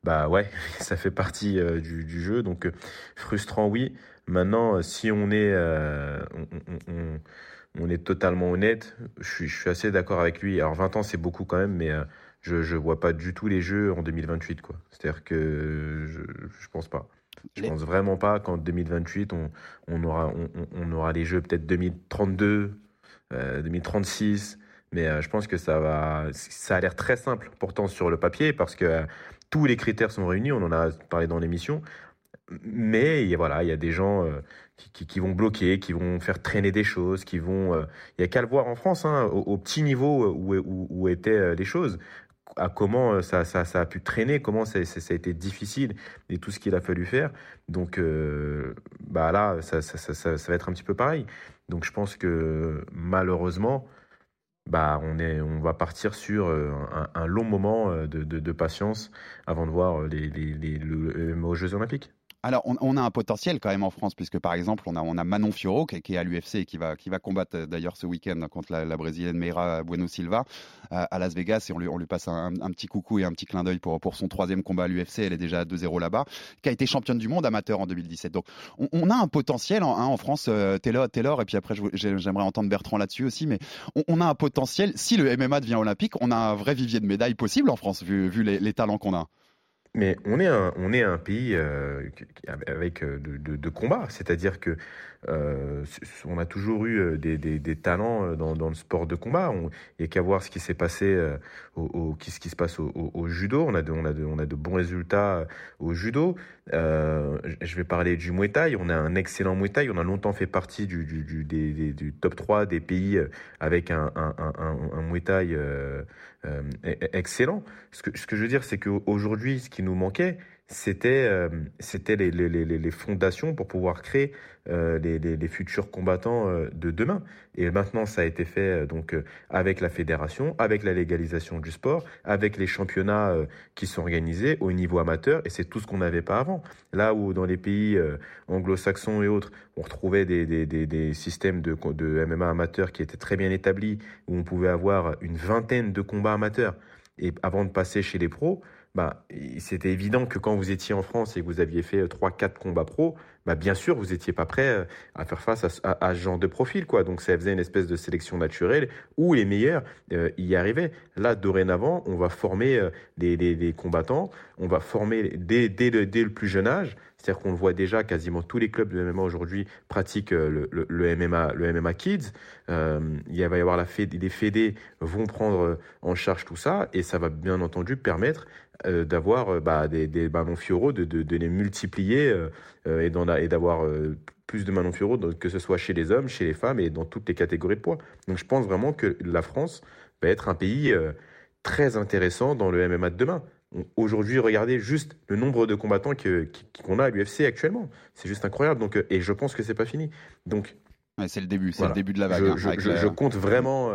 bah ouais, ça fait partie du, du, jeu, donc frustrant oui, Maintenant, euh, si on est, euh, on, est totalement honnête, je suis, assez d'accord avec lui. Alors 20 ans, c'est beaucoup quand même, mais euh, je ne vois pas du tout les jeux en 2028. quoi. C'est-à-dire que je ne pense pas. Je pense vraiment pas qu'en 2028, on, aura, on, aura les jeux peut-être 2032, 2036. Mais je pense que ça va. Ça a l'air très simple pourtant sur le papier parce que tous les critères sont réunis. On en a parlé dans l'émission mais il y a des gens euh, qui, vont bloquer, qui vont faire traîner des choses, qui vont. Euh, il y a qu'à le voir en France, hein, au, petit niveau où, étaient euh, les choses, à comment ça, a pu traîner, comment ça, a été difficile et tout ce qu'il a fallu faire. Donc bah là, ça, va être un petit peu pareil. Donc je pense que malheureusement, bah, on, est, on va partir sur un, long moment de, de, patience avant de voir les, les, les Jeux Olympiques. Alors, on, a un potentiel quand même en France, puisque par exemple, on a, on a Manon Fioro, qui, est à l'UFC et qui va, combattre euh, d'ailleurs ce week-end contre la, Brésilienne Meira Bueno Silva euh, à Las Vegas. Et on lui, passe un, petit coucou et un petit clin d'œil pour, son troisième combat à l'UFC. Elle est déjà à 2-0 là-bas, qui a été championne du monde amateur en 2017. Donc, on, a un potentiel en, hein, en France, euh, Taylor, Taylor, et puis après, j'aimerais entendre Bertrand là-dessus aussi, mais on, a un potentiel. Si le MMA devient olympique, on a un vrai vivier de médailles possible en France, vu les talents qu'on a. Mais on est un, on est un pays euh, avec euh, de, de, de combats, c'est-à-dire que euh, on a toujours eu euh, des, talents euh, dans, le sport de combat. Il n'y a qu'à voir ce qui s'est passé au, ce qui se passe au, judo. On a, de, on, a on a de bons résultats au judo. Je vais parler du Muay Thai. On a un excellent Muay Thai. On a longtemps fait partie du, top 3 des pays avec un, un, Muay Thai euh, excellent. Ce que, ce que je veux dire, c'est qu'aujourd'hui, ce qui nous manquait, c'était euh, c'était les, les, les, les, fondations pour pouvoir créer euh, les, futurs combattants euh, de demain. Et maintenant, ça a été fait donc avec la fédération, avec la légalisation du sport, avec les championnats qui sont organisés au niveau amateur. Et c'est tout ce qu'on n'avait pas avant. Là où dans les pays anglo-saxons et autres, on retrouvait des, des, des, des systèmes de, de MMA amateurs qui étaient très bien établis, où on pouvait avoir une vingtaine de combats amateurs. Et avant de passer chez les pros, bah, c'était évident que quand vous étiez en France et que vous aviez fait 3-4 euh, combats pro, bah, bien sûr, vous n'étiez pas prêt euh, à faire face à, ce genre de profil. Quoi. Donc ça faisait une espèce de sélection naturelle où les meilleurs euh, y arrivaient. Là, dorénavant, on va former des combattants, on va former dès, dès, le, dès le plus jeune âge. C'est-à-dire qu'on le voit déjà, quasiment tous les clubs de MMA aujourd'hui pratiquent le, le, MMA, le MMA Kids. il va y avoir la fédé, les fédés vont prendre en charge tout ça et ça va bien entendu permettre euh, d'avoir euh, bah, des, des ballons fioraux, de, de, de, les multiplier euh, et d'avoir plus de Manon Fiorot, que ce soit chez les hommes, chez les femmes et dans toutes les catégories de poids. Donc je pense vraiment que la France va être un pays très intéressant dans le MMA de demain. Aujourd'hui, regardez juste le nombre de combattants qu'on a à l'UFC actuellement. C'est juste incroyable. Donc, et je pense que c'est pas fini. Donc, c'est le début, c'est le début de la vague. Je, hein, compte vraiment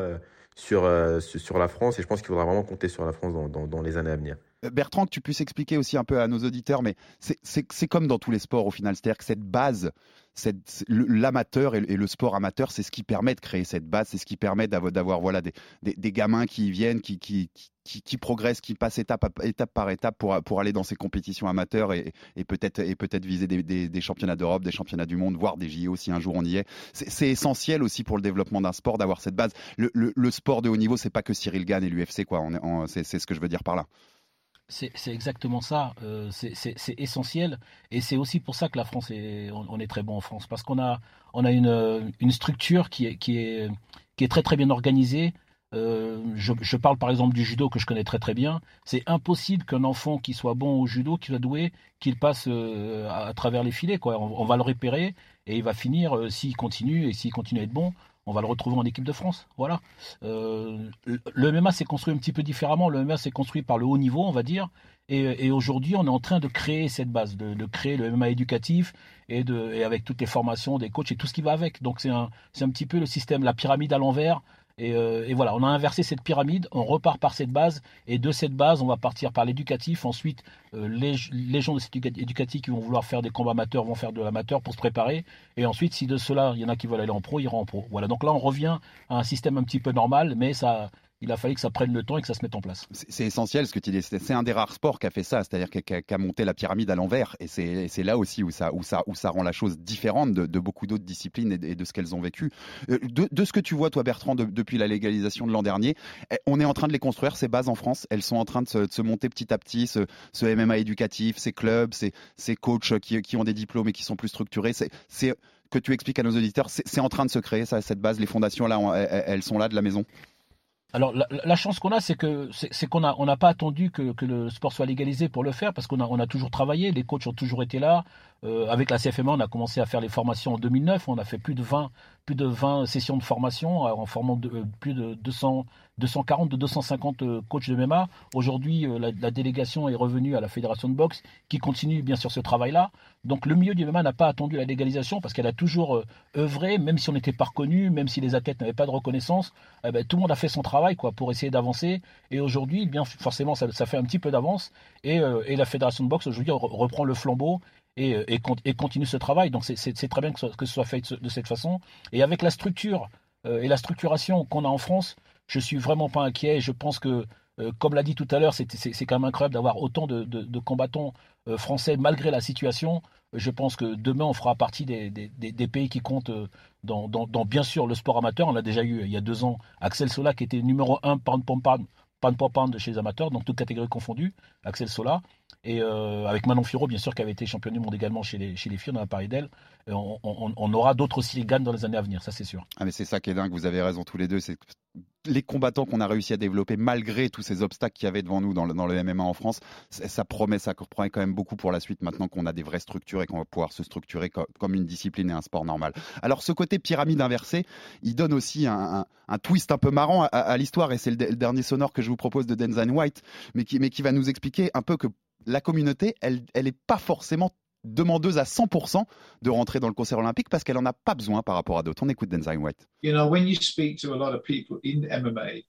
euh, sur, sur la France et je pense qu'il faudra vraiment compter sur la France dans, dans les années à venir. Bertrand, que tu puisses expliquer aussi un peu à nos auditeurs, mais c'est comme dans tous les sports au final, c'est-à-dire que cette base, l'amateur et, le sport amateur, c'est ce qui permet de créer cette base, c'est ce qui permet d'avoir voilà des, des, gamins qui viennent, qui, qui, qui, progressent, qui passent étape, étape par étape pour, pour aller dans ces compétitions amateurs et, et peut-être viser des, des, championnats d'Europe, des championnats du monde, voire des JO si un jour on y est. C'est essentiel aussi pour le développement d'un sport d'avoir cette base. Le, le, sport de haut niveau, c'est pas que Cyril Gann et l'UFC quoi. C'est ce que je veux dire par là. C'est exactement ça. Euh, c'est essentiel. Et c'est aussi pour ça que la France est, on, est très bon en France. Parce qu'on a, a une, structure qui est, très très bien organisée. Euh, je, parle par exemple du judo que je connais très très bien. C'est impossible qu'un enfant qui soit bon au judo, qui soit doué, qu'il passe euh, à, travers les filets. On, on, va le repérer et il va finir, s'il continue et s'il continue à être bon, on va le retrouver en équipe de France. Voilà. Euh, le MMA s'est construit un petit peu différemment. Le MMA s'est construit par le haut niveau, on va dire. Et, aujourd'hui, on est en train de créer cette base, de, créer le MMA éducatif et, avec toutes les formations des coachs et tout ce qui va avec. Donc c'est un, un petit peu le système, la pyramide à l'envers euh, et, voilà, on a inversé cette pyramide, on repart par cette base, et de cette base, on va partir par l'éducatif. Ensuite, euh, les, les, gens de cet éducatif qui vont vouloir faire des combats amateurs vont faire de l'amateur pour se préparer. Et ensuite, si de cela, il y en a qui veulent aller en pro, ils iront en pro. Voilà, donc là, on revient à un système un petit peu normal, mais ça, il a fallu que ça prenne le temps et que ça se mette en place. C'est essentiel ce que tu dis. C'est un des rares sports qui a fait ça, c'est-à-dire qui a, monté la pyramide à l'envers. Et c'est là aussi où ça, rend la chose différente de, beaucoup d'autres disciplines et de, ce qu'elles ont vécu. Euh, de, ce que tu vois, toi, Bertrand, depuis la légalisation de l'an dernier, eh, on est en train de les construire, ces bases en France. Elles sont en train de se, monter petit à petit, ce, MMA éducatif, ces clubs, ces, coachs qui, ont des diplômes et qui sont plus structurés. C'est que tu expliques à nos auditeurs, c'est en train de se créer, cette base, les fondations, là, elles sont là de la maison alors la, chance qu'on a, c'est que c'est qu'on a on n'a pas attendu que, le sport soit légalisé pour le faire, parce qu'on a on a toujours travaillé, les coachs ont toujours été là. Euh, avec la CFMA, on a commencé à faire les formations en 2009. On a fait plus de 20 plus de 20 sessions de formation euh, en formant euh, plus de 200 240 de 250 coachs de MMA. Aujourd'hui, la, délégation est revenue à la fédération de boxe, qui continue bien sûr ce travail-là. Donc le milieu du MMA n'a pas attendu la légalisation parce qu'elle a toujours œuvré, même si on n'était pas reconnu, même si les athlètes n'avaient pas de reconnaissance, eh ben, tout le monde a fait son travail quoi pour essayer d'avancer. Et aujourd'hui, bien forcément, ça, ça, fait un petit peu d'avance. Et, et, la fédération de boxe aujourd'hui reprend le flambeau et, et, et, continue ce travail. Donc c'est très bien que que ce, soit fait de cette façon. Et avec la structure euh, et la structuration qu'on a en France, je suis vraiment pas inquiet. Je pense que, euh, comme l'a dit tout à l'heure, c'est quand même incroyable d'avoir autant de, de, combattants euh, français malgré la situation. Je pense que demain, on fera partie des, des, pays qui comptent dans, dans, bien sûr le sport amateur. On a déjà eu il y a deux ans Axel Sola qui était numéro un pound pound pound pound pound chez les amateurs, donc toutes catégories confondues. Axel Sola. Et euh, avec Manon Firo, bien sûr, qui avait été championne du monde également chez les, chez les filles, on a parlé d'elle. On, on, aura d'autres aussi dans les années à venir, ça c'est sûr. Ah mais c'est ça qui est dingue, vous avez raison tous les deux. C'est les combattants qu'on a réussi à développer malgré tous ces obstacles qu'il y avait devant nous dans le, dans le MMA en France, ça promet, ça promet quand même beaucoup pour la suite maintenant qu'on a des vraies structures et qu'on va pouvoir se structurer comme une discipline et un sport normal. Alors ce côté pyramide inversée, il donne aussi un, un, twist un peu marrant à, l'histoire et c'est le, dernier sonore que je vous propose de Denzel White, mais qui, mais qui va nous expliquer un peu que la communauté, elle n'est pas forcément demandeuse à 100% de rentrer dans le concert olympique parce qu'elle n'en a pas besoin par rapport à d'autres. On écoute Denzel White. You know, when you speak to a lot of people in MMA,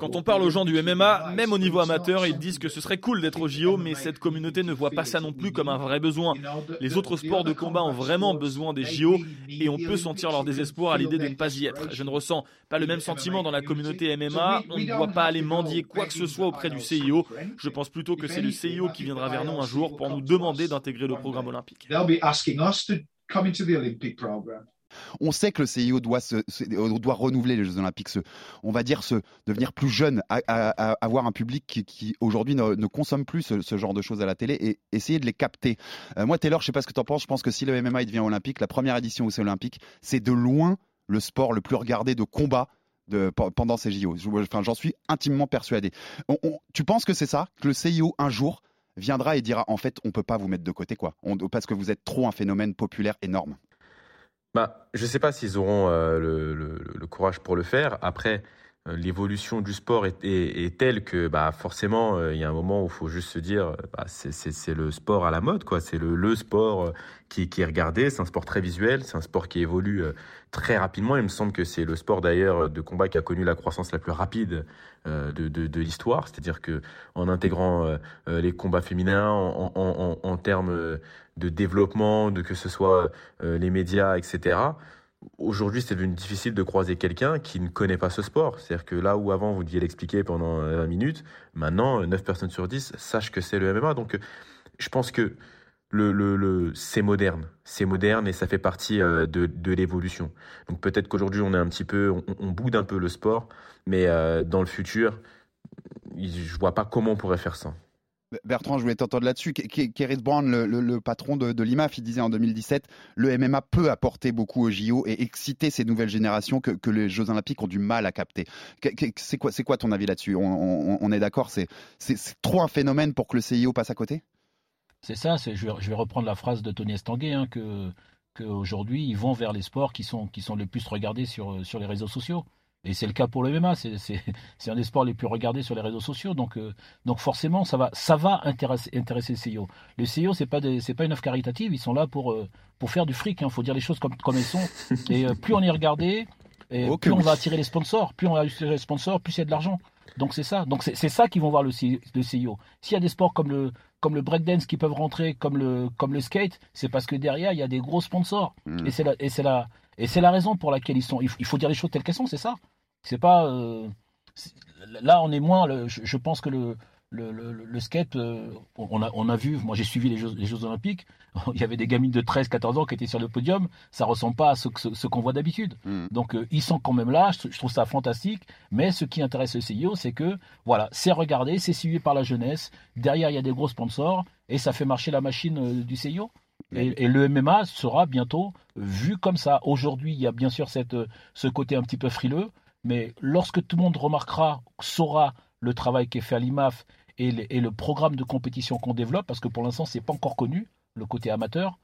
quand on parle aux gens du MMA, même au niveau amateur, ils disent que ce serait cool d'être au JO, mais cette communauté ne voit pas ça non plus comme un vrai besoin. Les autres sports de combat ont vraiment besoin des JO et on peut sentir leur désespoir à l'idée de ne pas y être. Je ne ressens pas le même sentiment dans la communauté MMA. On ne doit pas aller mendier quoi que ce soit auprès du CIO. Je pense plutôt que c'est le CIO qui viendra vers nous un jour pour nous demander d'intégrer le programme olympique. On sait que le CIO doit, doit renouveler les Jeux Olympiques, on va dire devenir plus jeune, avoir un public qui, aujourd'hui ne, consomme plus ce, genre de choses à la télé et essayer de les capter. Euh, moi, Taylor, je sais pas ce que tu en penses, je pense que si le MMA devient olympique, la première édition où c'est olympique, c'est de loin le sport le plus regardé de combat pendant ces JO. Enfin, j'en suis intimement persuadé. tu penses que c'est ça, que le CIO un jour viendra et dira en fait on peut pas vous mettre de côté quoi, parce que vous êtes trop un phénomène populaire énorme. Bah, je sais pas s'ils auront euh, le, courage pour le faire. Après, euh, l'évolution du sport est, telle que bah, forcément, euh, il y a un moment où il faut juste se dire, bah, c'est le sport à la mode, quoi. C'est le, sport qui, est regardé. C'est un sport très visuel. C'est un sport qui évolue très rapidement. Il me semble que c'est le sport d'ailleurs de combat qui a connu la croissance la plus rapide de, l'histoire. C'est-à-dire que en intégrant les combats féminins, en termes de développement, de que ce soit euh, les médias, etc. Aujourd'hui, c'est devenu difficile de croiser quelqu'un qui ne connaît pas ce sport. C'est-à-dire que là où avant vous deviez l'expliquer pendant 20 minutes, maintenant 9 personnes sur 10 sachent que c'est le MMA. Donc je pense que le, le, c'est moderne, c'est moderne et ça fait partie euh, de, de l'évolution. Donc peut-être qu'aujourd'hui on est un petit peu, on, boude un peu le sport, mais euh, dans le futur, je vois pas comment on pourrait faire ça. Bertrand, je voulais t'entendre là-dessus. Keris Brown, le, patron de, l'IMAF, il disait en 2017 le MMA peut apporter beaucoup au JO et exciter ces nouvelles générations que, les Jeux Olympiques ont du mal à capter. C'est quoi, ton avis là-dessus? On, est d'accord, c'est trop un phénomène pour que le CIO passe à côté? C'est ça, je vais, reprendre la phrase de Tony Estanguet, hein, qu'aujourd'hui, ils vont vers les sports qui sont, qui le plus regardés sur les réseaux sociaux. Et c'est le cas pour le MMA, c'est un des sports les plus regardés sur les réseaux sociaux. Donc, euh, donc forcément, ça va, ça va intéresser, intéresser le CIO. Le CIO, ce n'est pas, pas une offre caritative, ils sont là pour, euh, pour faire du fric. Il hein. faut dire les choses comme, comme elles sont. Et euh, plus on est regardé, et plus on va attirer les sponsors. Plus on va attirer les sponsors, plus il y a de l'argent. Donc c'est ça. Donc c'est ça qu'ils vont voir le, le CIO. S'il y a des sports comme le, comme le breakdance qui peuvent rentrer, comme le, comme le skate, c'est parce que derrière, il y a des gros sponsors. Hmm. Et c'est la, et c'est la, et c'est la raison pour laquelle ils sont. Il faut dire les choses telles qu'elles sont, c'est ça. C'est pas. Euh, là, on est moins. je, pense que le, le, le, skate, euh, on, a, on a vu, moi j'ai suivi les Jeux, les Jeux Olympiques, il y avait des gamines de 13-14 ans qui étaient sur le podium, ça ressemble pas à ce, ce, qu'on voit d'habitude. Hmm. Donc euh, ils sont quand même là, je, trouve ça fantastique, mais ce qui intéresse le CIO, c'est que voilà, c'est regardé, c'est suivi par la jeunesse, derrière il y a des gros sponsors, et ça fait marcher la machine du CIO. Et, le MMA sera bientôt vu comme ça. Aujourd'hui, il y a bien sûr cette, ce côté un petit peu frileux, mais lorsque tout le monde remarquera, saura le travail qui est fait à l'IMAF et, le programme de compétition qu'on développe, parce que pour l'instant, ce n'est pas encore connu, le côté amateur,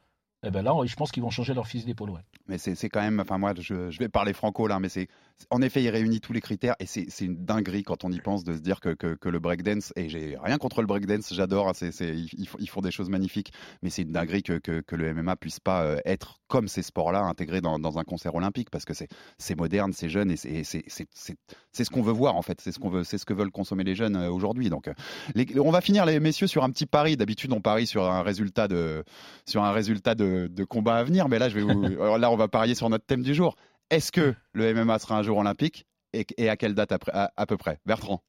eh ben là, je pense qu'ils vont changer leur fils d'épaule. Ouais. Mais c'est quand même, enfin moi, je, je, vais parler franco là, mais c'est en effet, il réunit tous les critères et c'est une dinguerie quand on y pense de se dire que, que, le breakdance, et j'ai rien contre le breakdance, j'adore, hein, ils, font des choses magnifiques, mais c'est une dinguerie que, que, le MMA puisse pas euh, être comme ces sports-là intégrés dans, dans, un concert olympique parce que c'est moderne, c'est jeune et c'est ce qu'on veut voir en fait, c'est ce ce que veulent consommer les jeunes euh, aujourd'hui. Donc, euh, on va finir les messieurs sur un petit pari. D'habitude, on parie sur un résultat de sur un résultat de, de combat à venir, mais là, je vais vous, là, on va parier sur notre thème du jour. Est-ce que le MMA sera un jour olympique et, à quelle date à, peu près? Bertrand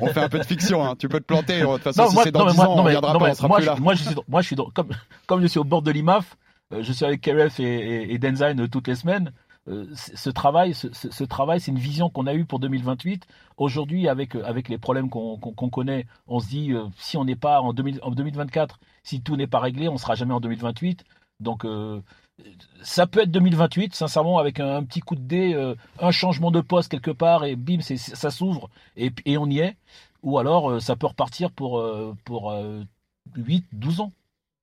on fait un peu de fiction, hein. tu peux te planter. De toute façon, si c'est dans 10 ans, on reviendra pas, on sera moi, plus là. Moi, je suis, moi, je suis comme, comme je suis au bord de l'IMAF, euh, je suis avec KRF et, et, euh, toutes les semaines. Euh, ce travail, ce, travail, c'est une vision qu'on a eue pour 2028. Aujourd'hui, avec avec les problèmes qu'on connaît, on se dit si on n'est pas en, 2024, si tout n'est pas réglé, on sera jamais en 2028. Donc ça peut être 2028, sincèrement, avec un, petit coup de dé, euh, un changement de poste quelque part, et bim, ça s'ouvre, et, on y est. Ou alors, euh, ça peut repartir pour, euh, pour 8, 12 ans.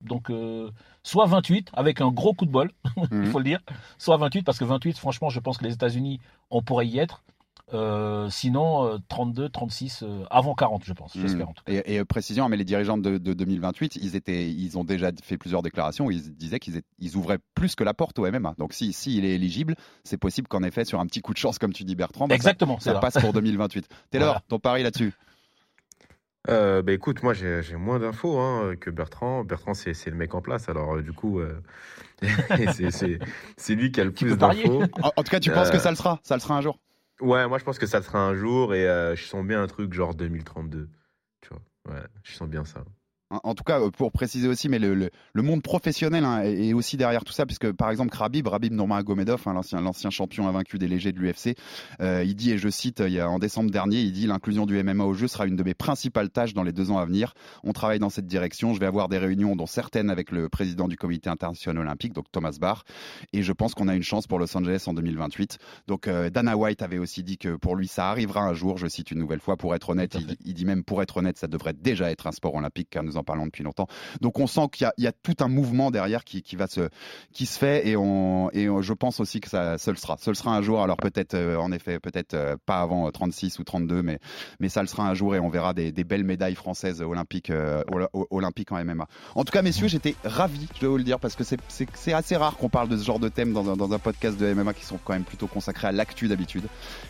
Donc, soit 28, avec un gros coup de bol, il mhm. faut le dire, soit 28, parce que 28, franchement, je pense que les États-Unis, on pourrait y être. Euh, sinon, 32, euh, 36, euh, avant 40, je pense, j'espère cas. Et, précision, mais les dirigeants de, 2028, ils, étaient, ils ont déjà fait plusieurs déclarations où ils disaient qu'ils ils ouvraient plus que la porte au MMA. Donc, s'il si, est éligible, c'est possible qu'en effet, sur un petit coup de chance, comme tu dis Bertrand, bah, Exactement, ça, passe pour 2028. Taylor, ton pari là-dessus? Bah écoute, moi j'ai moins d'infos hein, que Bertrand. Bertrand, c'est le mec en place, alors du coup, c'est lui qui a le plus d'infos. En, en, tout cas, tu penses que ça le sera? Ça le sera un jour? Ouais, moi je pense que ça sera un jour et euh, je sens bien un truc genre 2032. Tu vois, ouais, je sens bien ça. En tout cas pour préciser aussi, mais le, le, monde professionnel hein, est aussi derrière tout ça, puisque par exemple Rabib, Rabib Nurmagomedov, hein, l'ancien l'ancien champion invaincu des légers de l'UFC, euh, il dit et je cite, il y a, en décembre dernier, il dit l'inclusion du MMA au jeu sera une de mes principales tâches dans les deux ans à venir. On travaille dans cette direction. Je vais avoir des réunions, dont certaines avec le président du Comité international olympique, donc Thomas Barr, et je pense qu'on a une chance pour Los Angeles en 2028. Donc euh, Dana White avait aussi dit que pour lui ça arrivera un jour. Je cite une nouvelle fois, pour être honnête, il, dit même pour être honnête, ça devrait déjà être un sport olympique car nous en parlons depuis longtemps. Donc on sent qu'il y, a tout un mouvement derrière qui, va se qui se fait et on et je pense aussi que ça se le sera. Ce le sera un jour. Alors peut-être euh, en effet peut-être euh, pas avant 36 ou 32, mais mais ça le sera un jour et on verra des, belles médailles françaises olympiques olympiques en MMA. En tout cas, messieurs, j'étais ravi, je dois vous le dire, parce que c'est assez rare qu'on parle de ce genre de thème dans dans un podcast de MMA qui sont quand même plutôt consacrés à l'actu d'habitude.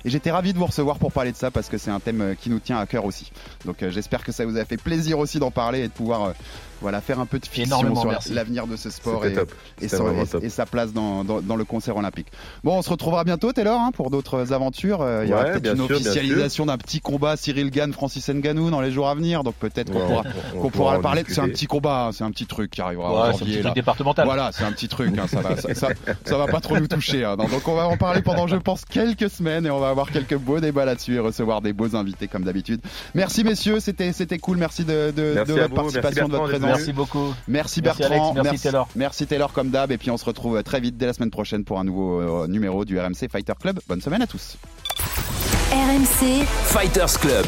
Et j'étais ravi de vous recevoir pour parler de ça parce que c'est un thème euh, qui nous tient à cœur aussi. Donc euh, j'espère que ça vous a fait plaisir aussi d'en parler et de pouvoir euh, voilà, faire un peu de fiction sur l'avenir de ce sport et, et, sa place dans, dans, le concert olympique. Bon, on se retrouvera bientôt, Taylor, hein, pour d'autres aventures. Il y aura peut-être une officialisation d'un petit combat Cyril Gann, Francis Nganou dans les jours à venir. Donc peut-être qu'on pourra, qu'on pourra, parler. C'est un petit combat, hein, c'est un petit truc qui arrivera en janvier. C'est un petit truc départemental. Voilà, c'est un petit truc. Hein, ça, va, ça, ça, va pas trop nous toucher. Hein. Donc on va en parler pendant, je pense, quelques semaines et on va avoir quelques beaux débats là-dessus et recevoir des beaux invités comme d'habitude. Merci messieurs, c'était c'était cool. Merci de, de, de votre participation, de votre présence. Merci beaucoup. Merci, Bertrand. merci, Taylor. Merci Taylor comme d'hab. Et puis on se retrouve très vite dès la semaine prochaine pour un nouveau euh, numéro du RMC Fighter Club. Bonne semaine à tous. RMC Fighters Club.